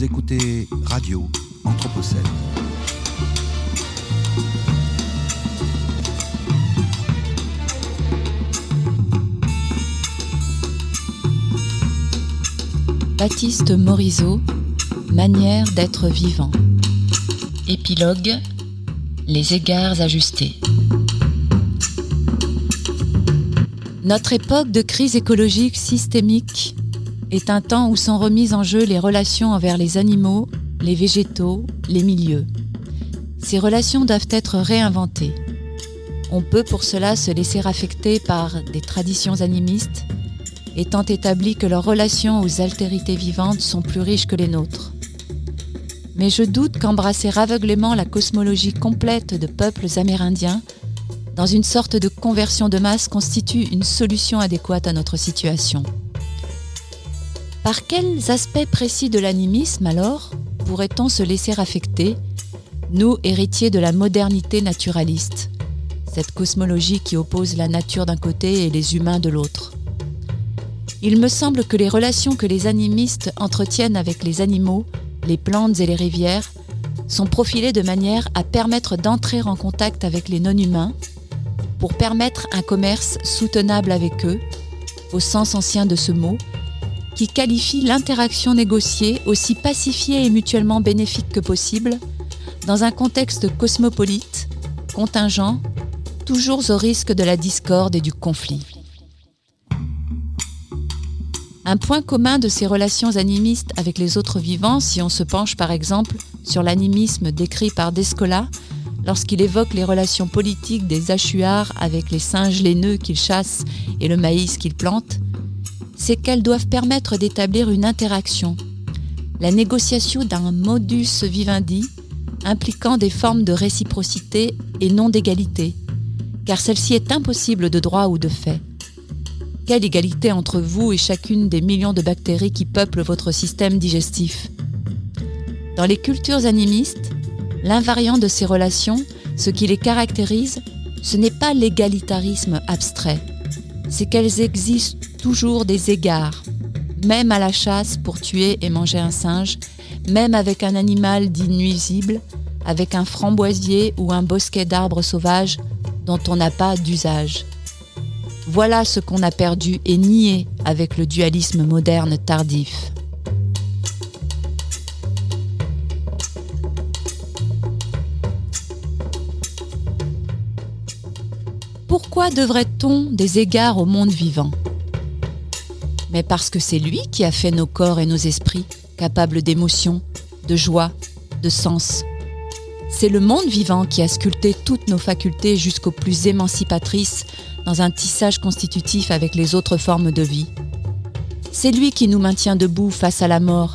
Vous écoutez Radio Anthropocène. Baptiste Morisot, Manière d'être vivant. Épilogue Les égards ajustés. Notre époque de crise écologique systémique est un temps où sont remises en jeu les relations envers les animaux, les végétaux, les milieux. Ces relations doivent être réinventées. On peut pour cela se laisser affecter par des traditions animistes, étant établi que leurs relations aux altérités vivantes sont plus riches que les nôtres. Mais je doute qu'embrasser aveuglément la cosmologie complète de peuples amérindiens dans une sorte de conversion de masse constitue une solution adéquate à notre situation. Par quels aspects précis de l'animisme alors pourrait-on se laisser affecter, nous héritiers de la modernité naturaliste, cette cosmologie qui oppose la nature d'un côté et les humains de l'autre. Il me semble que les relations que les animistes entretiennent avec les animaux, les plantes et les rivières sont profilées de manière à permettre d'entrer en contact avec les non-humains, pour permettre un commerce soutenable avec eux, au sens ancien de ce mot, qui qualifie l'interaction négociée aussi pacifiée et mutuellement bénéfique que possible, dans un contexte cosmopolite, contingent, toujours au risque de la discorde et du conflit. Un point commun de ces relations animistes avec les autres vivants, si on se penche par exemple sur l'animisme décrit par Descola, lorsqu'il évoque les relations politiques des achuards avec les singes laineux qu'ils chassent et le maïs qu'ils plantent, c'est qu'elles doivent permettre d'établir une interaction, la négociation d'un modus vivendi impliquant des formes de réciprocité et non d'égalité, car celle-ci est impossible de droit ou de fait. Quelle égalité entre vous et chacune des millions de bactéries qui peuplent votre système digestif? Dans les cultures animistes, l'invariant de ces relations, ce qui les caractérise, ce n'est pas l'égalitarisme abstrait, c'est qu'elles exigent toujours des égards, même à la chasse pour tuer et manger un singe, même avec un animal dit nuisible, avec un framboisier ou un bosquet d'arbres sauvages dont on n'a pas d'usage. Voilà ce qu'on a perdu et nié avec le dualisme moderne tardif. Pourquoi devrait-on des égards au monde vivant? Mais parce que c'est lui qui a fait nos corps et nos esprits capables d'émotion, de joie, de sens. C'est le monde vivant qui a sculpté toutes nos facultés jusqu'aux plus émancipatrices dans un tissage constitutif avec les autres formes de vie. C'est lui qui nous maintient debout face à la mort,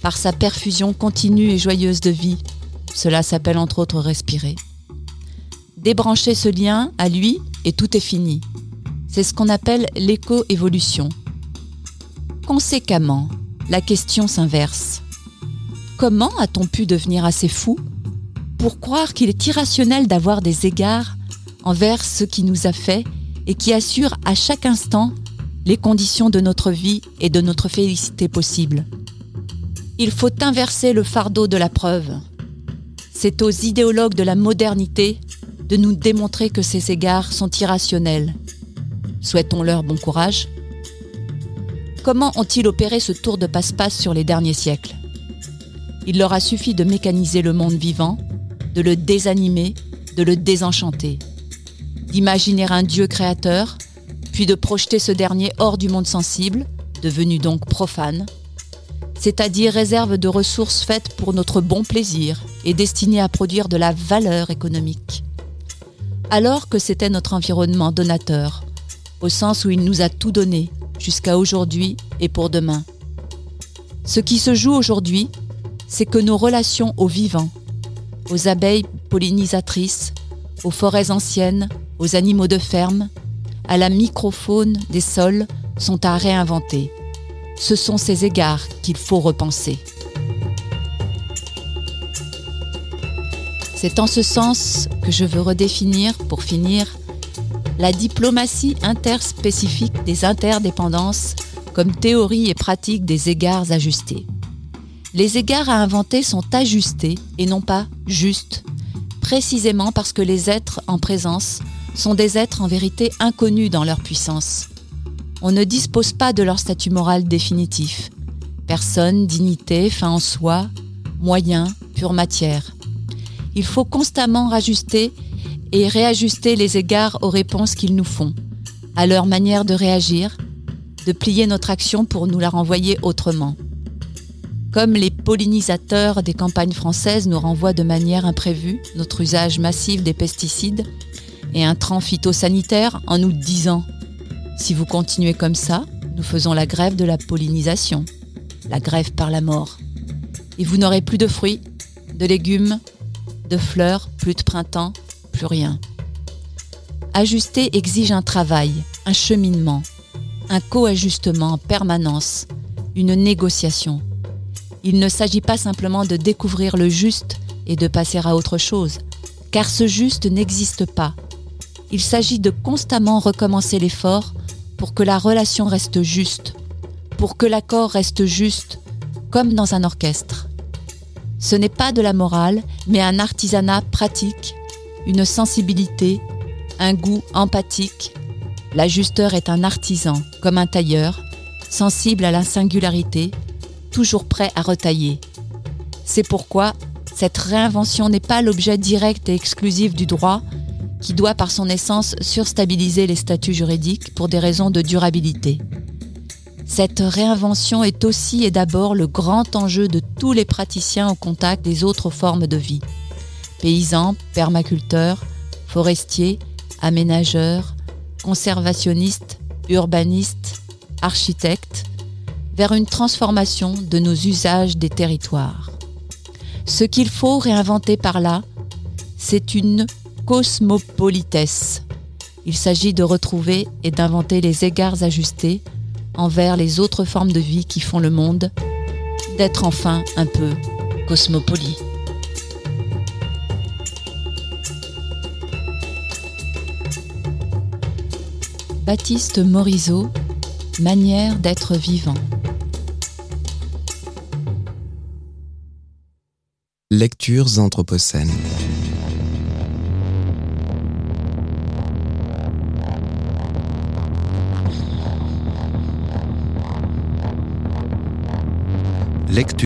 par sa perfusion continue et joyeuse de vie. Cela s'appelle entre autres respirer. Débrancher ce lien à lui et tout est fini. C'est ce qu'on appelle l'éco-évolution. Conséquemment, la question s'inverse. Comment a-t-on pu devenir assez fou pour croire qu'il est irrationnel d'avoir des égards envers ce qui nous a fait et qui assure à chaque instant les conditions de notre vie et de notre félicité possible? Il faut inverser le fardeau de la preuve. C'est aux idéologues de la modernité de nous démontrer que ces égards sont irrationnels. Souhaitons-leur bon courage. Comment ont-ils opéré ce tour de passe-passe sur les derniers siècles? Il leur a suffi de mécaniser le monde vivant, de le désanimer, de le désenchanter d'imaginer un Dieu créateur, puis de projeter ce dernier hors du monde sensible, devenu donc profane, c'est-à-dire réserve de ressources faites pour notre bon plaisir et destinées à produire de la valeur économique. Alors que c'était notre environnement donateur, au sens où il nous a tout donné, jusqu'à aujourd'hui et pour demain. Ce qui se joue aujourd'hui, c'est que nos relations aux vivants, aux abeilles pollinisatrices, aux forêts anciennes, aux animaux de ferme, à la microfaune des sols sont à réinventer. Ce sont ces égards qu'il faut repenser. C'est en ce sens que je veux redéfinir, pour finir, la diplomatie interspécifique des interdépendances comme théorie et pratique des égards ajustés. Les égards à inventer sont ajustés et non pas justes, précisément parce que les êtres en présence sont des êtres en vérité inconnus dans leur puissance. On ne dispose pas de leur statut moral définitif. Personne, dignité, fin en soi, moyen, pure matière. Il faut constamment rajuster et réajuster les égards aux réponses qu'ils nous font, à leur manière de réagir, de plier notre action pour nous la renvoyer autrement. Comme les pollinisateurs des campagnes françaises nous renvoient de manière imprévue notre usage massif des pesticides et un tran phytosanitaire en nous disant Si vous continuez comme ça, nous faisons la grève de la pollinisation, la grève par la mort. Et vous n'aurez plus de fruits, de légumes, de fleurs, plus de printemps, plus rien. Ajuster exige un travail, un cheminement, un co-ajustement en permanence, une négociation. Il ne s'agit pas simplement de découvrir le juste et de passer à autre chose, car ce juste n'existe pas. Il s'agit de constamment recommencer l'effort pour que la relation reste juste, pour que l'accord reste juste, comme dans un orchestre. Ce n'est pas de la morale, mais un artisanat pratique, une sensibilité, un goût empathique. L'ajusteur est un artisan, comme un tailleur, sensible à la singularité, toujours prêt à retailler. C'est pourquoi cette réinvention n'est pas l'objet direct et exclusif du droit, qui doit par son essence surstabiliser les statuts juridiques pour des raisons de durabilité. Cette réinvention est aussi et d'abord le grand enjeu de tous les praticiens au contact des autres formes de vie. Paysans, permaculteurs, forestiers, aménageurs, conservationnistes, urbanistes, architectes, vers une transformation de nos usages des territoires. Ce qu'il faut réinventer par là, c'est une cosmopolitesse. Il s'agit de retrouver et d'inventer les égards ajustés envers les autres formes de vie qui font le monde, d'être enfin un peu cosmopolite. Baptiste Morisot, Manière d'être vivant. Lectures anthropocènes. Lecture